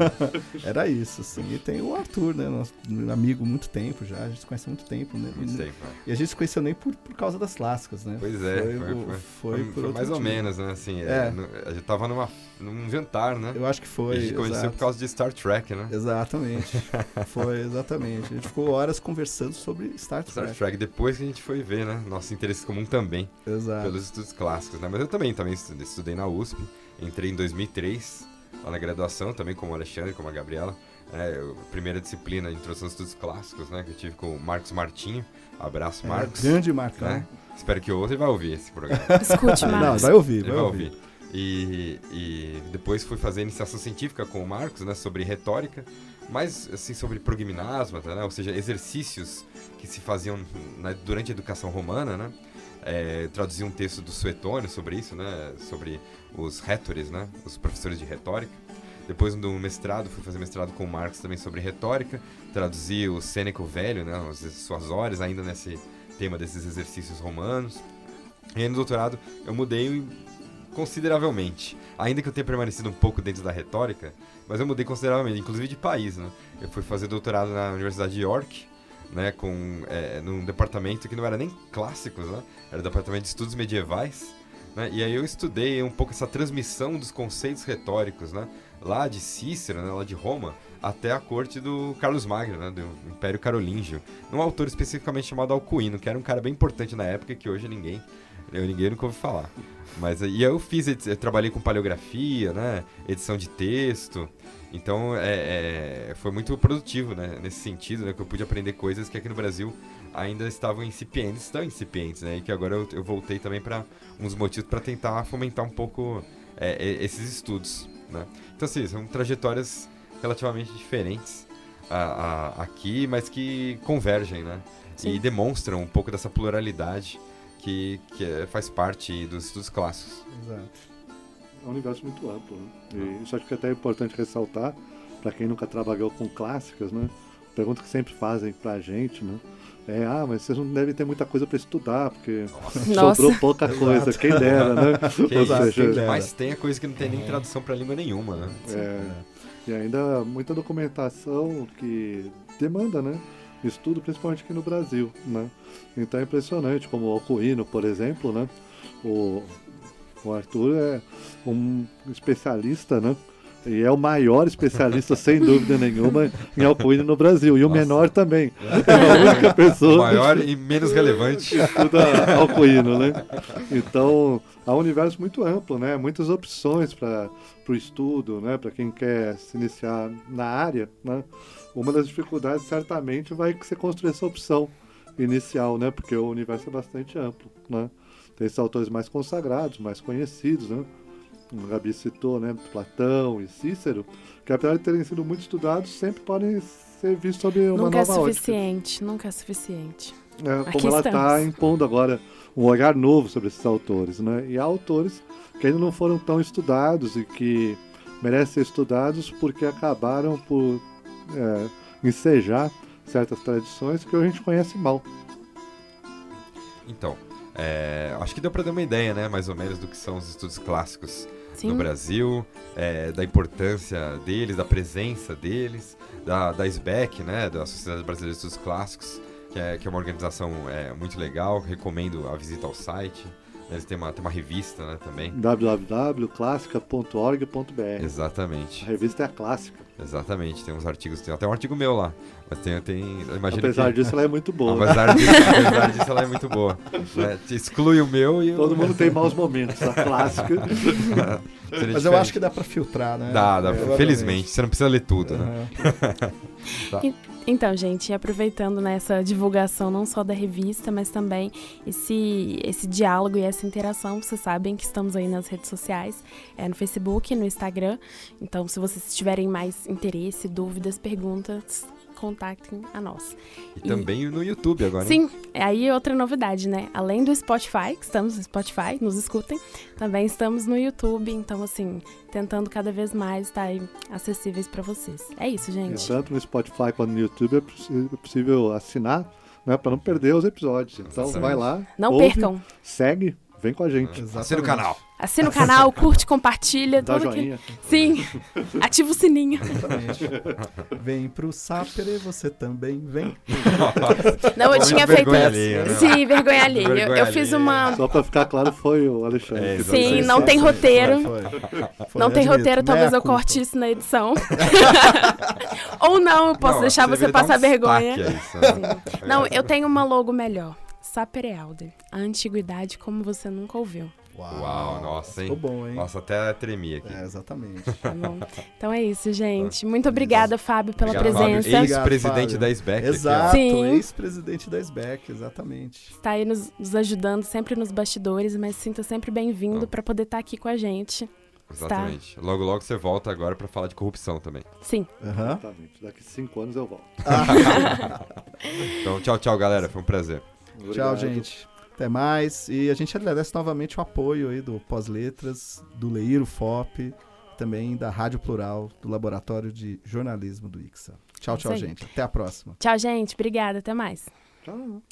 Era isso, assim. E tem o Arthur, né? Nosso amigo há muito tempo já, a gente se conhece há muito tempo, né?
Muito
E-
tempo, né?
E a gente se conheceu nem por, por causa das clássicas, né?
Pois é, foi, foi,
foi
foi-
por
foi
outro
mais ou menos, né? Assim, é,
É.
no- a gente tava numa, num jantar, né?
Eu acho que
E
foi.
a gente conheceu
exato.
por causa de Star Trek, né?
Exatamente. foi, exatamente. A gente ficou horas conversando sobre Star Trek.
Star Trek, depois que a gente foi ver, né? Nosso interesse comum também,
Exato.
pelos estudos clássicos, né? Mas eu também, também estudei, na USP, entrei em 2003, lá na graduação, também como o Alexandre, como a Gabriela. É, primeira disciplina de introdução aos estudos clássicos, né? Que eu tive com o Marcos Martinho. Abraço,
É,
Marcos.
grande Marcão.
né? Espero que ouça e vai ouvir esse programa.
Escute,
Não,
Marcos.
vai ouvir,
Ele
vai, ouvir.
E, e depois fui fazer iniciação científica com o Marcos, né, sobre retórica, mas assim sobre progimnasmata, né, ou seja, exercícios que se faziam na- durante a educação romana, né, é, traduzi um texto do Suetônio sobre isso, né, sobre os retores, né, os professores de retórica. Depois do mestrado, fui fazer mestrado com o Marcos também sobre retórica, traduzi o Sêneco Velho, né, as suas horas ainda nesse tema desses exercícios romanos. E aí no doutorado eu mudei consideravelmente. Ainda que eu tenha permanecido um pouco dentro da retórica, mas eu mudei consideravelmente, inclusive de país, né? Eu fui fazer doutorado na Universidade de York, né? Com, é, num departamento que não era nem clássicos, né? Era departamento de estudos medievais. Né? E aí eu estudei um pouco essa transmissão dos conceitos retóricos, né? Lá de Cícero, né? lá de Roma, até a corte do Carlos Magno, né? Do Império Carolíngio. Um autor especificamente chamado Alcuino, que era um cara bem importante na época que hoje ninguém Eu, ninguém nunca ouviu falar. Mas e eu fiz, eu trabalhei com paleografia, né? Edição de texto. Então é, é, foi muito produtivo, né? Nesse sentido, né? Que eu pude aprender coisas que aqui no Brasil ainda estavam incipientes, estão incipientes, né? E que agora eu, eu voltei também para uns motivos para tentar fomentar um pouco é, esses estudos, né? Então assim, são trajetórias relativamente diferentes a, a, aqui, mas que convergem, né? Sim. E demonstram um pouco dessa pluralidade que, que é, faz parte dos estudos clássicos.
Exato. É um universo muito amplo, né? E isso acho que é até importante ressaltar para quem nunca trabalhou com clássicas, né? Pergunta que sempre fazem para a gente, né? É, ah, mas vocês não devem ter muita coisa para estudar, porque Nossa. sobrou pouca coisa, quem dera, né?
Que Ou seja, mas tem a coisa que não tem nem tradução para língua nenhuma, né?
É, e ainda muita documentação que demanda, né? Estudo, principalmente aqui no Brasil, né? Então é impressionante, como o Alcuino, por exemplo, né? O, o Arthur é um especialista, né? E é o maior especialista, sem dúvida nenhuma, em alcooína no Brasil. E o Nossa. menor também. É a
única pessoa. Maior e menos relevante.
Estuda alcooíno, né? Então, há um universo muito amplo, né? Muitas opções para o estudo, né? Para quem quer se iniciar na área, né? Uma das dificuldades, certamente, vai ser construir essa opção inicial, né? Porque o universo é bastante amplo, né? Tem esses autores mais consagrados, mais conhecidos, né? o Gabi citou, né, Platão e Cícero, que apesar de terem sido muito estudados, sempre podem ser vistos sob uma
nunca
é
nova ótica. Nunca é suficiente, ótica. nunca é suficiente.
É, como ela está impondo agora um olhar novo sobre esses autores, né? E há autores que ainda não foram tão estudados e que merecem ser estudados porque acabaram por é, ensejar certas tradições que a gente conhece mal.
Então, é, acho que deu para dar uma ideia, né, mais ou menos, do que são os estudos clássicos Sim. no Brasil, é, da importância deles, da presença deles, da, da SBEC, né, da Sociedade Brasileira de Estudos Clássicos, que é, que é uma organização é, muito legal, recomendo a visita ao site. Eles têm uma, têm uma revista né, também.
www.classica.org.br
Exatamente.
A revista é a clássica.
Exatamente, tem uns artigos, tem até um artigo meu lá. Mas tem, tem
apesar
que,
disso, ela é muito boa.
Apesar disso, apesar disso ela é muito boa. Né? Exclui o meu e
Todo mundo tem maus momentos, a clássica.
Mas eu acho que dá pra filtrar, né?
Dá, dá. É, felizmente. Você não precisa ler tudo, uhum. né?
tá. Então, gente, aproveitando nessa divulgação não só da revista, mas também esse, esse diálogo e essa interação, vocês sabem que estamos aí nas redes sociais, é no Facebook, no Instagram. Então, se vocês tiverem mais interesse, dúvidas, perguntas, contactem a nós.
E, e, também no YouTube agora.
Sim, é aí outra novidade, né? Além do Spotify, que estamos no Spotify, nos escutem, também estamos no YouTube, então assim, tentando cada vez mais estar acessíveis para vocês. É isso, gente.
tanto no Spotify quanto no YouTube é possível assinar, né, para não perder os episódios. Então Exatamente. vai lá,
não
ouve,
percam.
Segue Vem com a gente.
Assina o canal.
Assina o canal, curte, compartilha.
Dá joinha.
Que... Sim. Ativa o sininho.
Exatamente. Vem pro Sapere, você também vem.
Não, eu tinha feito. Alheia, né? Sim, vergonha alheia. Eu, eu fiz uma.
Só pra ficar claro, foi o Alexandre. É,
Sim, não tem roteiro. Foi, foi. Foi, não tem roteiro, talvez eu corte isso na edição. Ou não, eu posso não, deixar você passar um vergonha. Isso, né? Não, eu tenho uma logo melhor. Saperealder, a antiguidade como você nunca ouviu.
Uau, Uau nossa, hein?
Ficou bom, hein?
Nossa, até tremi aqui.
É, exatamente.
Tá bom. Então é isso, gente. Muito obrigada, Fábio, pela Obrigado, presença.
Ex-presidente da SBEC.
Exato, ex-presidente da SBEC, exatamente.
Está aí nos, nos, ajudando sempre nos bastidores, mas sinta sempre bem-vindo para poder estar tá aqui com a gente.
Exatamente. Está. Logo, logo você volta agora para falar de corrupção também.
Sim.
Uhum. Exatamente. Daqui cinco anos eu volto.
então, tchau, tchau, galera. Foi um prazer.
Obrigado. Tchau, gente. Até mais. E a gente agradece novamente o apoio aí do Pós-Letras, do Leiro FOP, também da Rádio Plural, do Laboratório de Jornalismo do ICSA. Tchau, tchau, gente. Até a próxima.
Tchau, gente. Obrigada. Até mais.
Tchau.